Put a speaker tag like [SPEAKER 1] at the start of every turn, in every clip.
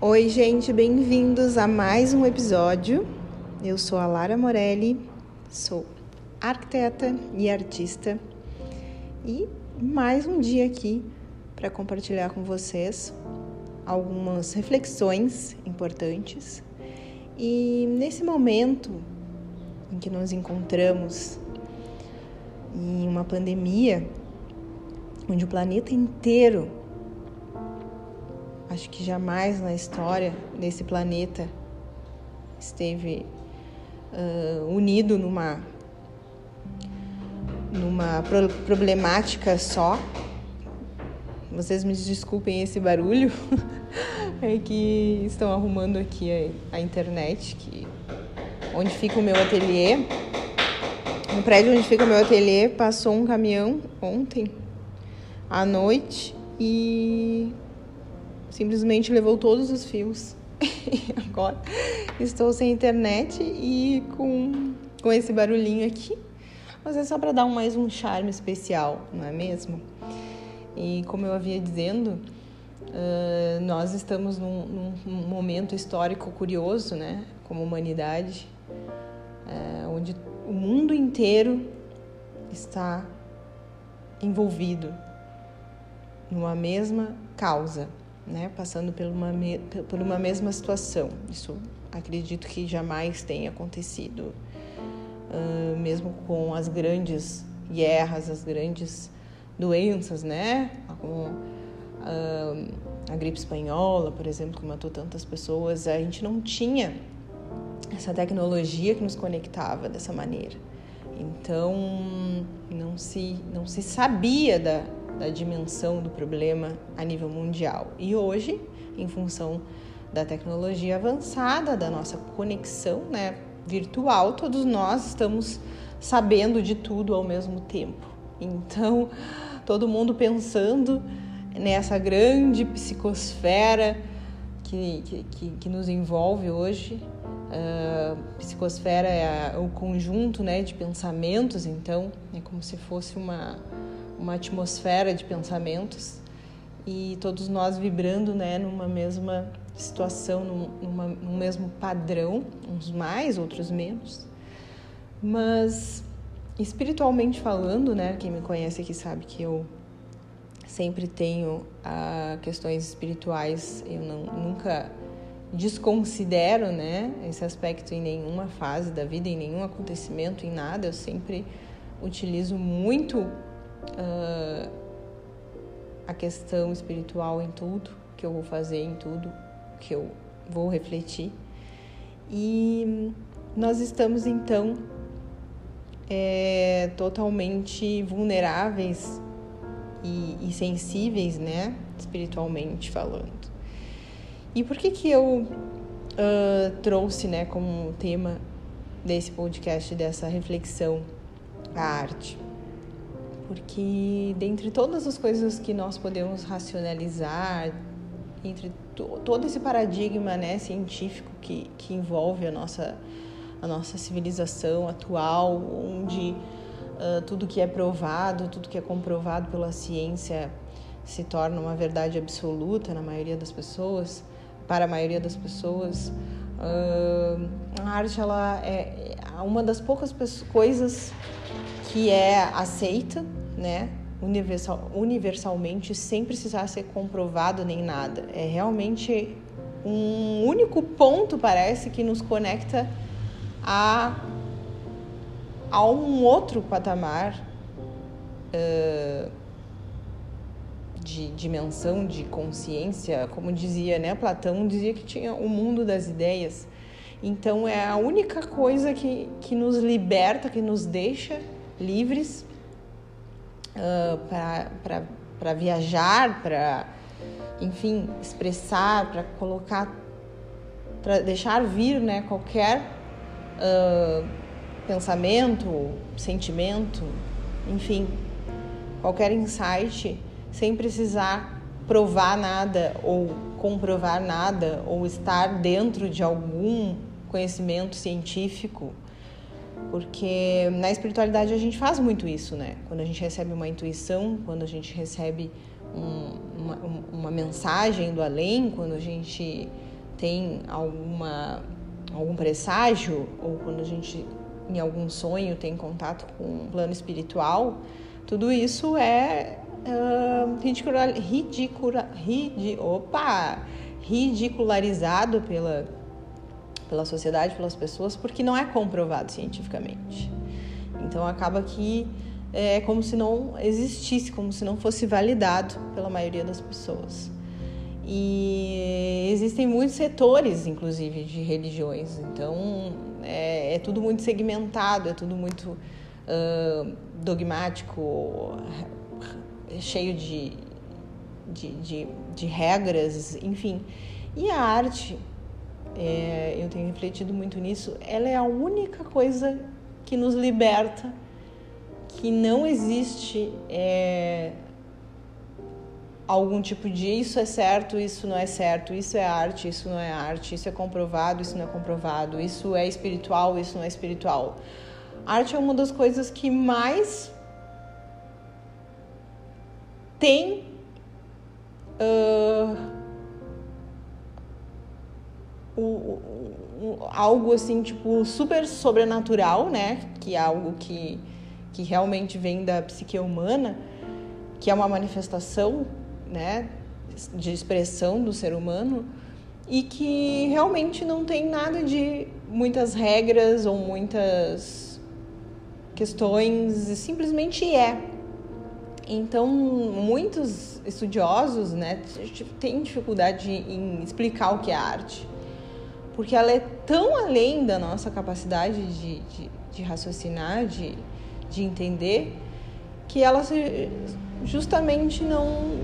[SPEAKER 1] Oi, gente, bem-vindos a mais um episódio. Eu sou a Lara Morelli, sou arquiteta e artista e mais um dia aqui para compartilhar com vocês algumas reflexões importantes. E nesse momento em que nos encontramos em uma pandemia, onde o planeta inteiro Acho que jamais na história desse planeta esteve uh, unido numa numa pro problemática só. Vocês me desculpem esse barulho, é que estão arrumando aqui a, a internet, que onde fica o meu ateliê. No prédio onde fica o meu ateliê passou um caminhão ontem à noite e simplesmente levou todos os fios. Agora estou sem internet e com, com esse barulhinho aqui. Mas é só para dar mais um charme especial, não é mesmo? E como eu havia dizendo, uh, nós estamos num, num, momento histórico curioso, né? Como humanidade, uh, onde o mundo inteiro está envolvido numa mesma causa, né, passando por uma, por uma mesma situação. Isso acredito que jamais tenha acontecido, uh, mesmo com as grandes guerras, as grandes doenças, né, como uh, a gripe espanhola, por exemplo, que matou tantas pessoas, a gente não tinha essa tecnologia que nos conectava dessa maneira. Então, não se, não se sabia da, da dimensão do problema a nível mundial. E hoje, em função da tecnologia avançada, da nossa conexão né, virtual, todos nós estamos sabendo de tudo ao mesmo tempo. Então, todo mundo pensando nessa grande psicosfera que, que, que nos envolve hoje. Uh, psicosfera é o conjunto né, de pensamentos, então é como se fosse uma, uma atmosfera de pensamentos e todos nós vibrando né, numa mesma situação, num, numa, num mesmo padrão, uns mais, outros menos. Mas espiritualmente falando, né, quem me conhece aqui sabe que eu sempre tenho ah, questões espirituais, eu não, nunca desconsidero né, esse aspecto em nenhuma fase da vida, em nenhum acontecimento, em nada, eu sempre utilizo muito uh, a questão espiritual em tudo que eu vou fazer, em tudo que eu vou refletir. E nós estamos então é, totalmente vulneráveis e, e, sensíveis, né, espiritualmente falando. E por que que eu uh, trouxe, né, como tema desse podcast, dessa reflexão, a arte? Porque dentre todas as coisas que nós podemos racionalizar, entre to, todo esse paradigma né, científico que, que envolve a nossa, a nossa civilização atual, onde uh, tudo que é provado, tudo que é comprovado pela ciência se torna uma verdade absoluta na maioria das pessoas, para a maioria das pessoas. Uh, a arte ela é, é uma das poucas coisas que é aceita né, universal, universalmente sem precisar ser comprovado nem nada. É realmente um único ponto, parece, que nos conecta a, a um outro patamar uh, de dimensão, de consciência. Como dizia né, Platão, dizia que tinha o mundo das ideias. Então é a única coisa que, que nos liberta, que nos deixa livres para viajar, para, enfim, expressar, para colocar, para deixar vir né, qualquer uh, pensamento, sentimento, enfim, qualquer insight, sem precisar provar nada ou comprovar nada ou estar dentro de algum conhecimento científico porque na espiritualidade a gente faz muito isso, né? Quando a gente recebe uma intuição, quando a gente recebe um, uma, uma, mensagem do além, quando a gente tem alguma algum presságio ou quando a gente em algum sonho tem contato com um plano espiritual, tudo isso é uh, ridicula, ridicula, ridi, opa, ridicularizado pela, pela sociedade, pelas pessoas, porque não é comprovado cientificamente. Então acaba que é como se não existisse, como se não fosse validado pela maioria das pessoas. E existem muitos setores, inclusive, de religiões. Então é, é tudo muito segmentado, é tudo muito uh, dogmático, cheio de, de, de, de, regras, enfim. E a arte, é, eu tenho refletido muito nisso, ela é a única coisa que nos liberta, que não existe é, algum tipo de isso é certo, isso não é certo, isso é arte, isso não é arte, isso é comprovado, isso não é comprovado, isso é espiritual, isso não é espiritual. A arte é uma das coisas que mais tem uh, o, o, algo assim, tipo, super sobrenatural, né? Que é algo que, que realmente vem da psique humana, que é uma manifestação, né? De expressão do ser humano e que realmente não tem nada de muitas regras ou muitas questões, simplesmente é. Então, muitos estudiosos né, têm dificuldade em explicar o que é arte, porque ela é tão além da nossa capacidade de, de, de raciocinar, de, de entender, que ela justamente não,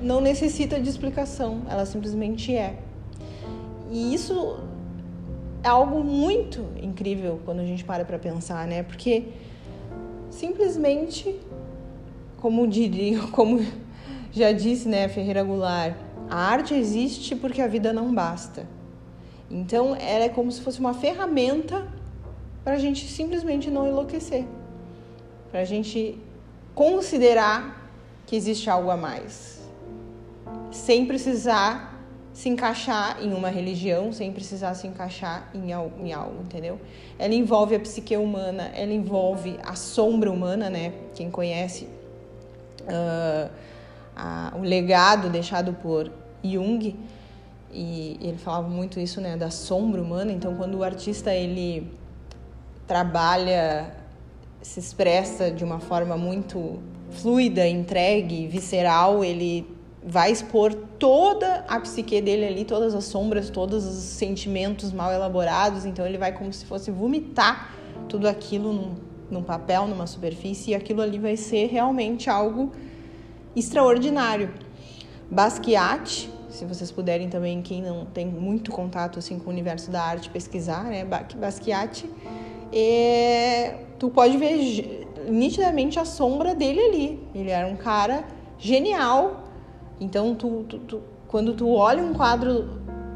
[SPEAKER 1] não necessita de explicação, ela simplesmente é. E isso é algo muito incrível quando a gente para para pensar, né? Porque simplesmente como diria, como já disse, né, Ferreira Goulart, a arte existe porque a vida não basta. Então, ela é como se fosse uma ferramenta para a gente simplesmente não enlouquecer, para a gente considerar que existe algo a mais, sem precisar se encaixar em uma religião, sem precisar se encaixar em algo, em algo, entendeu? Ela envolve a psique humana, ela envolve a sombra humana, né? Quem conhece uh, a, o legado deixado por Jung e ele falava muito isso né da sombra humana então quando o artista ele trabalha se expressa de uma forma muito fluida entregue visceral ele vai expor toda a psique dele ali todas as sombras todos os sentimentos mal elaborados então ele vai como se fosse vomitar tudo aquilo num num papel, numa superfície, e aquilo ali vai ser realmente algo extraordinário. Basquiat, se vocês puderem também, quem não tem muito contato assim com o universo da arte, pesquisar, né? Basquiat, é... tu pode ver nitidamente a sombra dele ali. Ele era um cara genial. Então, tu, tu, tu quando tu olha um quadro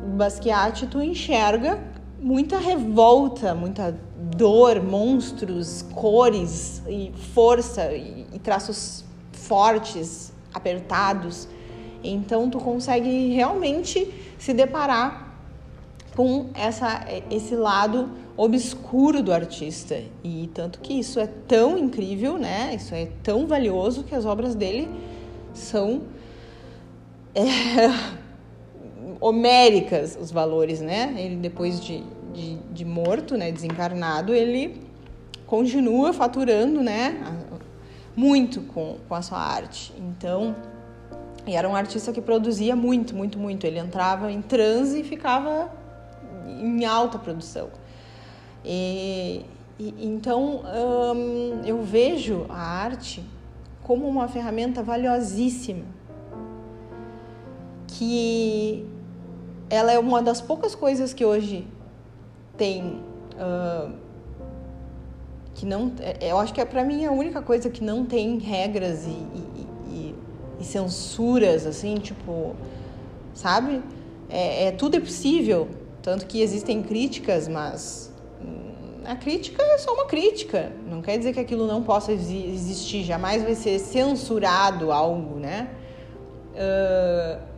[SPEAKER 1] do Basquiat, tu enxerga muita revolta, muita dor, monstros, cores e força e, e traços fortes, apertados. Então tu consegue realmente se deparar com essa, esse lado obscuro do artista. E tanto que isso é tão incrível, né? Isso é tão valioso que as obras dele são é, homéricas os valores, né? Ele depois de de, de morto, né, desencarnado, ele continua faturando, né, muito com, com a sua arte. Então, e era um artista que produzia muito, muito, muito. Ele entrava em transe e ficava em alta produção. E, e então hum, eu vejo a arte como uma ferramenta valiosíssima que ela é uma das poucas coisas que hoje tem que não é, eu acho que é para mim a única coisa que não tem regras e, e, censuras assim tipo sabe? É, é, tudo é possível. Tanto que existem críticas mas hum, a crítica é só uma crítica. Não quer dizer que aquilo não possa existir. Jamais vai ser censurado algo né? Uh,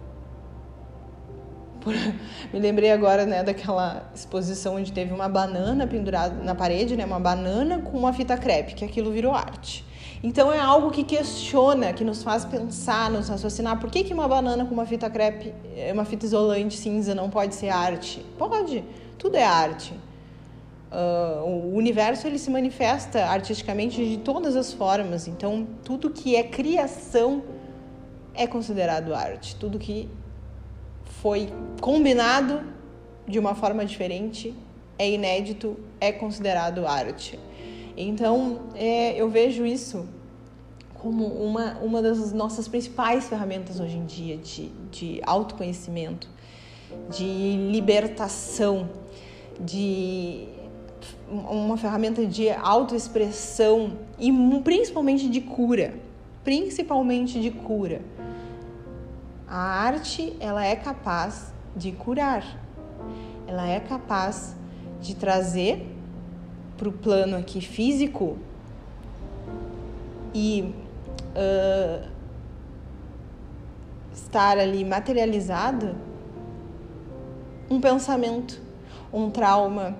[SPEAKER 1] Me lembrei agora, né, daquela exposição onde teve uma banana pendurada na parede, né, uma banana com uma fita crepe, que aquilo virou arte. Então é algo que questiona, que nos faz pensar, nos raciocinar. Por que, que uma banana com uma fita crepe, eh, uma fita isolante cinza não pode ser arte? Pode, tudo é arte. Uh, o universo ele se manifesta artisticamente de todas as formas. Então tudo que é criação é considerado arte. Tudo que foi combinado de uma forma diferente é inédito, é considerado arte. Então, é, eu vejo isso como uma, uma das nossas principais ferramentas hoje em dia de, de autoconhecimento, de libertação, de uma ferramenta de autoexpressão e principalmente de cura, principalmente de cura. A arte, ela é capaz de curar. Ela é capaz de trazer para o plano aqui físico e uh, estar ali materializado um pensamento, um trauma,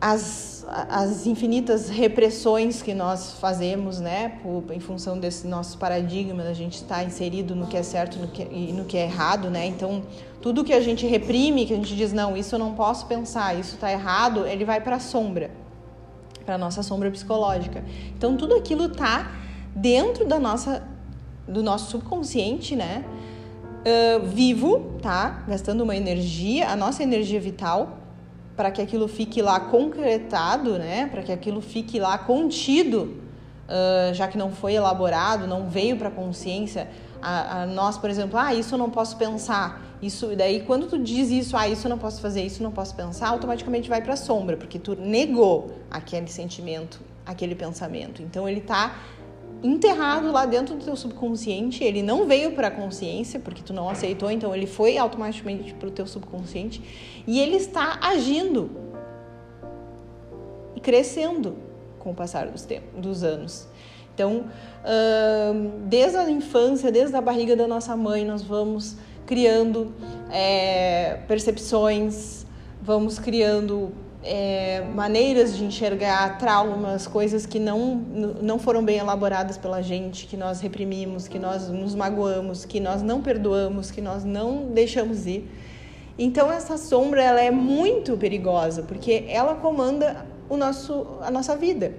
[SPEAKER 1] as, as infinitas repressões que nós fazemos, né, por, em função desse nosso paradigma, a gente estar tá inserido no que é certo no que, e no que é errado, né? Então, tudo que a gente reprime, que a gente diz, não, isso eu não posso pensar, isso está errado, ele vai para a sombra, para a nossa sombra psicológica. Então, tudo aquilo está dentro da nossa, do nosso subconsciente, né? Uh, vivo, tá? Gastando uma energia, a nossa energia vital, para que aquilo fique lá concretado, né? Para que aquilo fique lá contido, uh, já que não foi elaborado, não veio para a consciência. A, nós, por exemplo, ah, isso eu não posso pensar. Isso, daí quando tu diz isso, ah, isso eu não posso fazer, isso eu não posso pensar, automaticamente vai para a sombra, porque tu negou aquele sentimento, aquele pensamento. Então ele está enterrado lá dentro do teu subconsciente, ele não veio para a consciência, porque tu não aceitou, então ele foi automaticamente para o teu subconsciente e ele está agindo e crescendo com o passar dos, tempos, dos anos. Então, desde a infância, desde a barriga da nossa mãe, nós vamos criando é, percepções, vamos criando é, maneiras de enxergar traumas, coisas que não, não foram bem elaboradas pela gente, que nós reprimimos, que nós nos magoamos, que nós não perdoamos, que nós não deixamos ir. Então essa sombra ela é muito perigosa porque ela comanda o nosso, a nossa vida.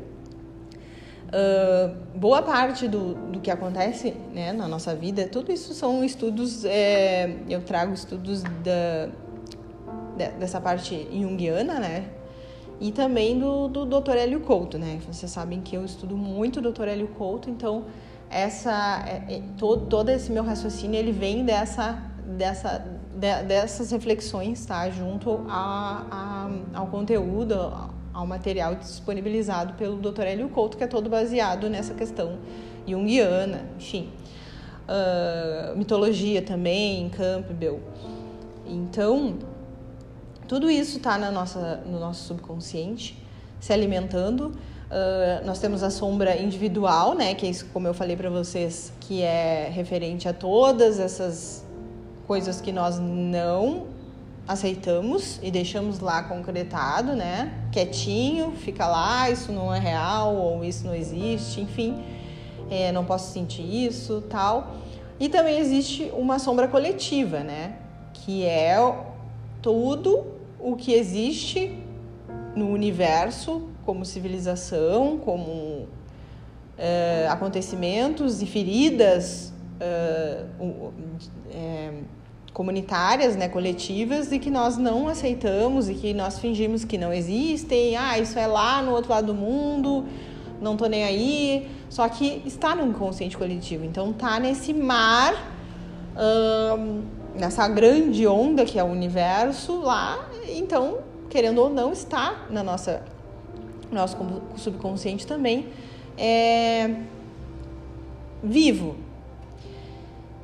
[SPEAKER 1] Uh, boa parte do, do que acontece né, na nossa vida, tudo isso são estudos, é, eu trago estudos da, dessa parte junguiana, né? E também do, do Dr. Hélio Couto, né? Vocês sabem que eu estudo muito o Dr. Hélio Couto, então essa, é, é, todo, todo esse meu raciocínio ele vem dessa, dessa, de, dessas reflexões, tá? Junto a, a, ao conteúdo, ao material disponibilizado pelo Dr. Hélio Couto, que é todo baseado nessa questão junguiana, enfim. Uh, mitologia também, Campbell. Então, tudo isso está no nosso subconsciente, se alimentando. Uh, nós temos a sombra individual, né, que é isso, como eu falei para vocês, que é referente a todas essas coisas que nós não aceitamos e deixamos lá concretado, né? Quietinho, fica lá, isso não é real ou isso não existe, enfim, é, não posso sentir isso, tal. E também existe uma sombra coletiva, né? Que é tudo o que existe no universo como civilização, como é, acontecimentos e feridas. É, é, comunitárias, né, coletivas, e que nós não aceitamos e que nós fingimos que não existem. Ah, isso é lá no outro lado do mundo, não tô nem aí. Só que está no inconsciente coletivo. Então tá nesse mar, nessa grande onda que é o universo lá. Então, querendo ou não, está na nossa nosso subconsciente também é vivo,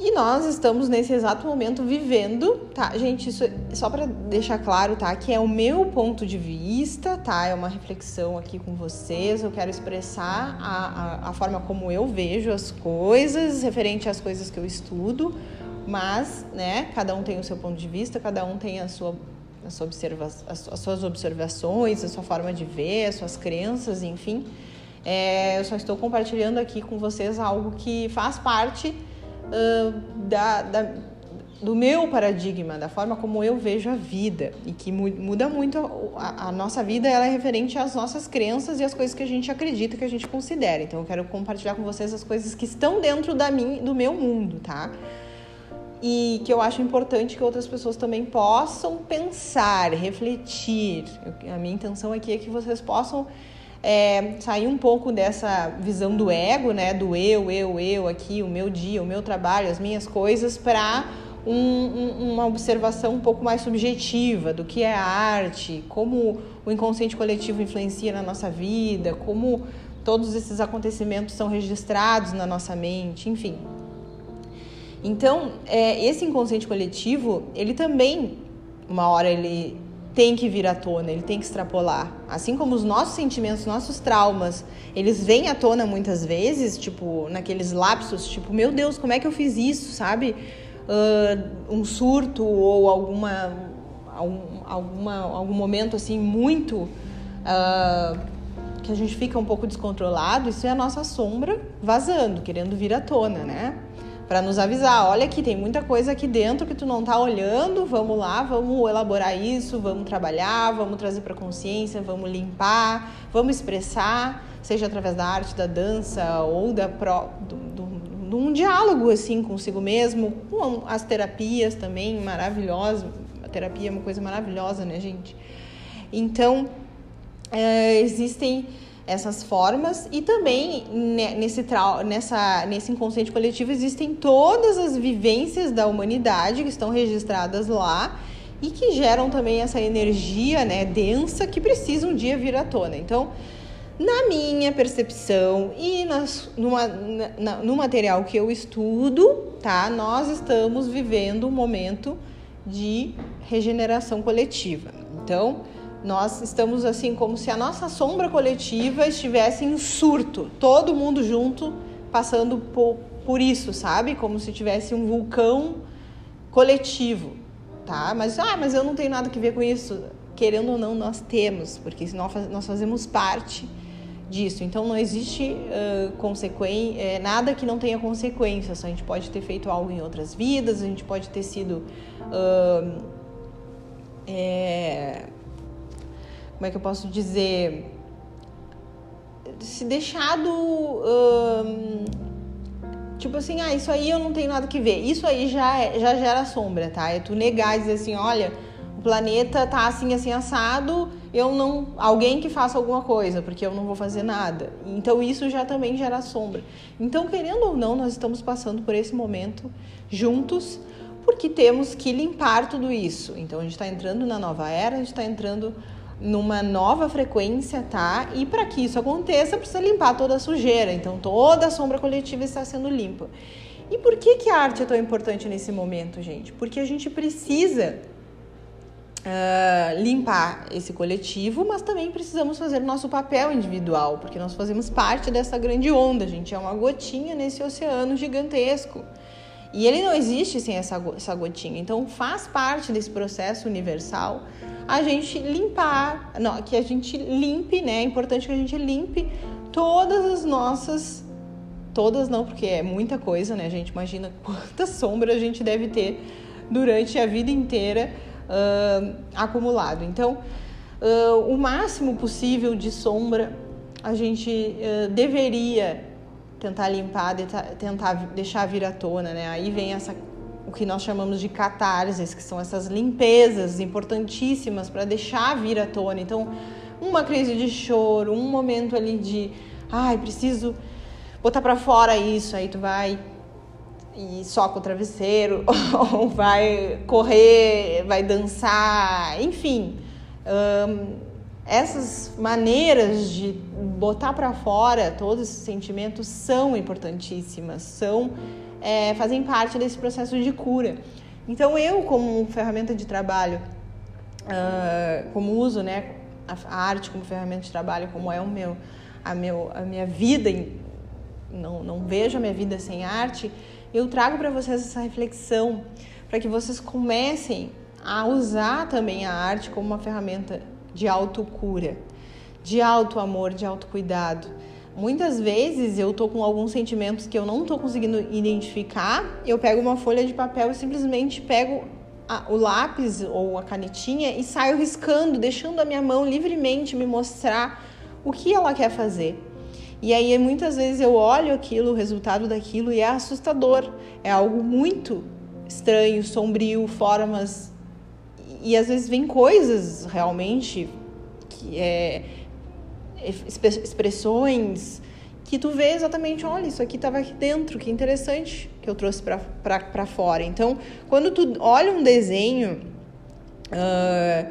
[SPEAKER 1] e nós estamos nesse exato momento vivendo, tá? Gente, isso é só para deixar claro, tá? Que é o meu ponto de vista, tá? É uma reflexão aqui com vocês. Eu quero expressar a, a, a forma como eu vejo as coisas, referente às coisas que eu estudo. mas, né, cada um tem o seu ponto de vista, cada um tem a sua, sua observa as suas observações, a sua forma de ver, as suas crenças, enfim. É, eu só estou compartilhando aqui com vocês algo que faz parte uh, da, da, do meu paradigma, da forma como eu vejo a vida e que muda muito a, a, nossa vida, ela é referente às nossas crenças e às coisas que a gente acredita, que a gente considera. Então eu quero compartilhar com vocês as coisas que estão dentro da mim, do meu mundo, tá? E que eu acho importante que outras pessoas também possam pensar, refletir. Eu, a minha intenção aqui é que vocês possam é, sair um pouco dessa visão do ego, né? Do eu, eu, eu aqui, o meu dia, o meu trabalho, as minhas coisas, para um, um, uma observação um pouco mais subjetiva do que é a arte, como o inconsciente coletivo influencia na nossa vida, como todos esses acontecimentos são registrados na nossa mente, enfim. Então, é, esse inconsciente coletivo, ele também, uma hora ele tem que vir à tona, ele tem que extrapolar. Assim como os nossos sentimentos, nossos traumas, eles vêm à tona muitas vezes, tipo, naqueles lapsos, tipo, meu Deus, como é que eu fiz isso, sabe? Uh, um surto ou alguma, algum, alguma, algum momento assim muito uh, que a gente fica um pouco descontrolado, isso é a nossa sombra vazando, querendo vir à tona, né? Para nos avisar, olha aqui, tem muita coisa aqui dentro que tu não tá olhando, vamos lá, vamos elaborar isso, vamos trabalhar, vamos trazer para consciência, vamos limpar, vamos expressar, seja através da arte, da dança ou da pro, do, do, de um diálogo assim consigo mesmo, com as terapias também maravilhosas, a terapia é uma coisa maravilhosa, né, gente? Então, é, existem essas formas e também nesse, nessa, nesse inconsciente coletivo existem todas as vivências da humanidade que estão registradas lá e que geram também essa energia né, densa que precisa um dia vir à tona. Então, na minha percepção e nas, numa, na, no material que eu estudo, tá, nós estamos vivendo um momento de regeneração coletiva. Então, nós estamos assim como se a nossa sombra coletiva estivesse em surto, todo mundo junto passando por, por isso, sabe? Como se tivesse um vulcão coletivo, tá? Mas ah, mas eu não tenho nada que ver com isso. Querendo ou não, nós temos, porque nós, fazemos parte disso. Então não existe uh, consequência, é, nada que não tenha consequências. A gente pode ter feito algo em outras vidas, a gente pode ter sido uh, é, como é que eu posso dizer, se deixado hum, tipo assim, ah, isso aí eu não tenho nada que ver. Isso aí já, é, já gera sombra, tá? É tu negar e dizer assim, olha, o planeta tá assim, assim, assado, eu não. Alguém que faça alguma coisa, porque eu não vou fazer nada. Então isso já também gera sombra. Então, querendo ou não, nós estamos passando por esse momento juntos, porque temos que limpar tudo isso. Então a gente está entrando na nova era, a gente está entrando numa nova frequência, tá? E para que isso aconteça, precisa limpar toda a sujeira. Então, toda a sombra coletiva está sendo limpa. E por que, que a arte é tão importante nesse momento, gente? Porque a gente precisa uh, limpar esse coletivo, mas também precisamos fazer nosso papel individual, porque nós fazemos parte dessa grande onda, gente é uma gotinha nesse oceano gigantesco. E ele não existe sem essa, essa gotinha. Então, faz parte desse processo universal a gente limpar, não, que a gente limpe, né? É importante que a gente limpe todas as nossas. Todas não, porque é muita coisa, né? A gente imagina quanta sombra a gente deve ter durante a vida inteira uh, acumulado. Então, uh, o máximo possível de sombra a gente uh, deveria tentar limpar, tentar deixar vir à tona, né? Aí vem essa o que nós chamamos de catarses, que são essas limpezas importantíssimas para deixar vir à tona. Então, uma crise de choro, um momento ali de, ai, preciso botar para fora isso, aí tu vai e soca o travesseiro, ou vai correr, vai dançar, enfim. Essas maneiras de botar para fora todos esses sentimentos são importantíssimas, são é, fazem parte desse processo de cura. Então eu, como ferramenta de trabalho, uh, como uso, né, a, arte como ferramenta de trabalho, como é o meu, a, meu, a minha vida, não, não vejo a minha vida sem arte, eu trago para vocês essa reflexão para que vocês comecem a usar também a arte como uma ferramenta de autocura, de auto amor, de autocuidado. Muitas vezes eu tô com alguns sentimentos que eu não tô conseguindo identificar, eu pego uma folha de papel e simplesmente pego a, o lápis ou a canetinha e saio riscando, deixando a minha mão livremente me mostrar o que ela quer fazer. E aí muitas vezes eu olho aquilo, o resultado daquilo, e é assustador. É algo muito estranho, sombrio, formas. E às vezes vem coisas realmente que é expressões que tu vê exatamente, olha, isso aqui estava aqui dentro, que interessante que eu trouxe para fora. Então, quando tu olha um desenho uh,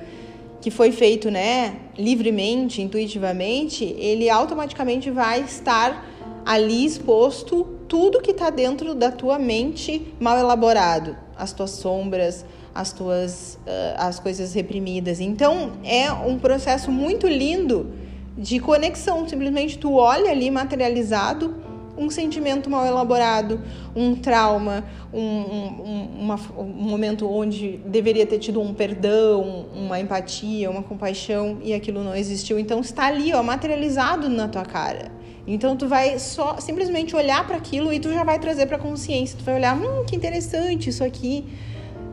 [SPEAKER 1] que foi feito, né, livremente, intuitivamente, ele automaticamente vai estar ali exposto tudo que está dentro da tua mente mal elaborado, as tuas sombras, as tuas uh, as coisas reprimidas. Então, é um processo muito lindo de conexão. Simplesmente tu olha ali materializado um sentimento mal elaborado, um trauma, um, um, uma, um momento onde deveria ter tido um perdão, uma empatia, uma compaixão e aquilo não existiu. Então está ali, ó, materializado na tua cara. Então tu vai só simplesmente olhar para aquilo e tu já vai trazer para consciência. Tu vai olhar, hum, que interessante isso aqui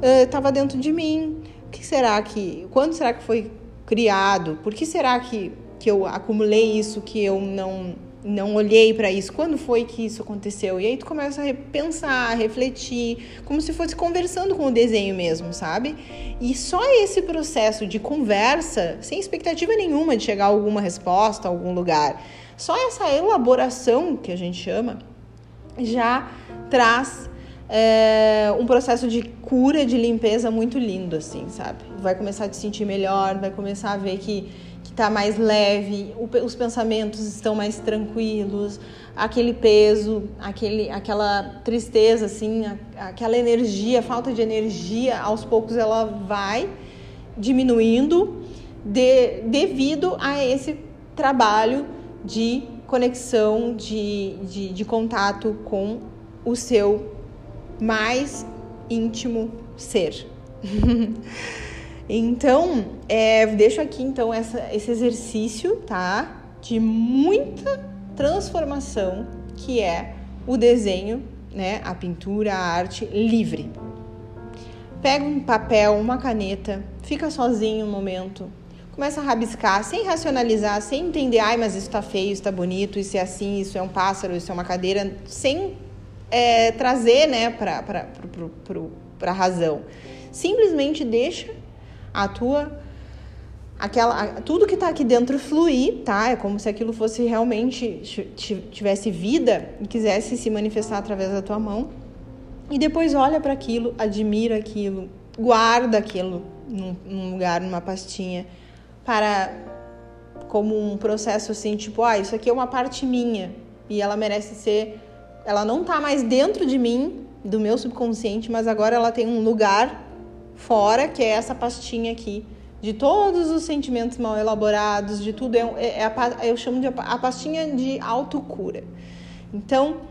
[SPEAKER 1] estava uh, dentro de mim. O que será que? Quando será que foi criado? Por que será que que eu acumulei isso, que eu não não olhei para isso, quando foi que isso aconteceu? E aí tu começa a pensar, a refletir, como se fosse conversando com o desenho mesmo, sabe? E só esse processo de conversa, sem expectativa nenhuma de chegar a alguma resposta, a algum lugar, só essa elaboração que a gente chama, já traz é, um processo de cura, de limpeza muito lindo, assim, sabe? Vai começar a te sentir melhor, vai começar a ver que está mais leve, os pensamentos estão mais tranquilos, aquele peso, aquele, aquela tristeza, assim, aquela energia, falta de energia, aos poucos ela vai diminuindo de, devido a esse trabalho de conexão, de, de, de contato com o seu mais íntimo ser. Então, é, deixo aqui então essa, esse exercício, tá? De muita transformação que é o desenho, né? A pintura, a arte livre. Pega um papel, uma caneta, fica sozinho um momento, começa a rabiscar, sem racionalizar, sem entender, ai, mas isso tá feio, isso tá bonito, isso é assim, isso é um pássaro, isso é uma cadeira, sem é, trazer, né, para a razão. Simplesmente deixa a tua aquela tudo que está aqui dentro fluir, tá? É como se aquilo fosse realmente tivesse vida e quisesse se manifestar através da tua mão. E depois olha para aquilo, admira aquilo, guarda aquilo num, num, lugar, numa pastinha, para como um processo assim, tipo, ah, isso aqui é uma parte minha e ela merece ser, ela não está mais dentro de mim, do meu subconsciente, mas agora ela tem um lugar fora, que é essa pastinha aqui, de todos os sentimentos mal elaborados, de tudo. É, é, é a, eu chamo de a pastinha de autocura. Então,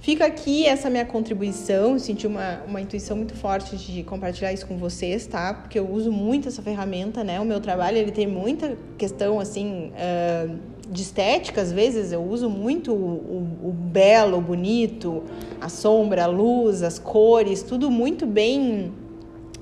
[SPEAKER 1] fica aqui essa minha contribuição. Eu senti uma, uma intuição muito forte de compartilhar isso com vocês, tá? Porque eu uso muito essa ferramenta, né? O meu trabalho, ele tem muita questão, assim... Uh, de estética, às vezes eu uso muito o, o, o, belo, o bonito, a sombra, a luz, as cores, tudo muito bem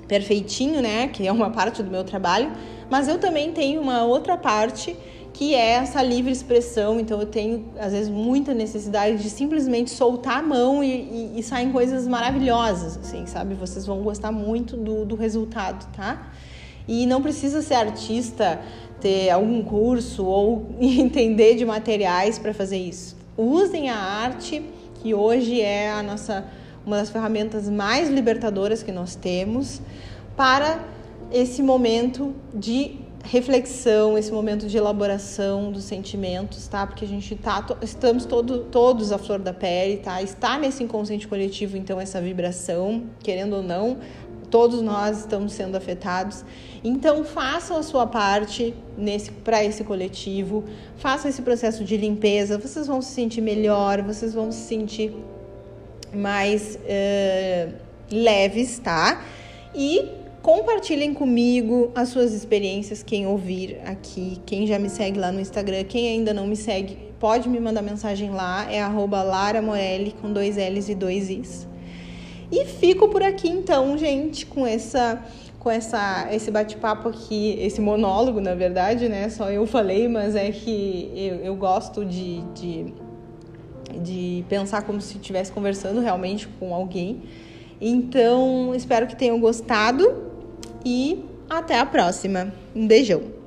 [SPEAKER 1] perfeitinho, né? Que é uma parte do meu trabalho, mas eu também tenho uma outra parte que é essa livre expressão. Então eu tenho às vezes muita necessidade de simplesmente soltar a mão e, e, e saem coisas maravilhosas, assim, sabe? Vocês vão gostar muito do, do resultado, tá? E não precisa ser artista, ter algum curso ou entender de materiais para fazer isso. Usem a arte, que hoje é a nossa uma das ferramentas mais libertadoras que nós temos para esse momento de reflexão, esse momento de elaboração dos sentimentos, tá? Porque a gente tá, estamos todo, todos à flor da pele, tá? Está nesse inconsciente coletivo, então, essa vibração, querendo ou não, todos nós estamos sendo afetados. Então, façam a sua parte nesse para esse coletivo, façam esse processo de limpeza, vocês vão se sentir melhor, vocês vão se sentir mais uh, leves, tá? E compartilhem comigo as suas experiências, quem ouvir aqui, quem já me segue lá no Instagram, quem ainda não me segue, pode me mandar mensagem lá, é arroba Lara Morelli com dois L's e dois I's. E fico por aqui então, gente, com essa com essa, esse bate-papo aqui, esse monólogo, na verdade, né? Só eu falei, mas é que eu, eu gosto de, de, de pensar como se estivesse conversando realmente com alguém. Então, espero que tenham gostado e até a próxima. Um beijão!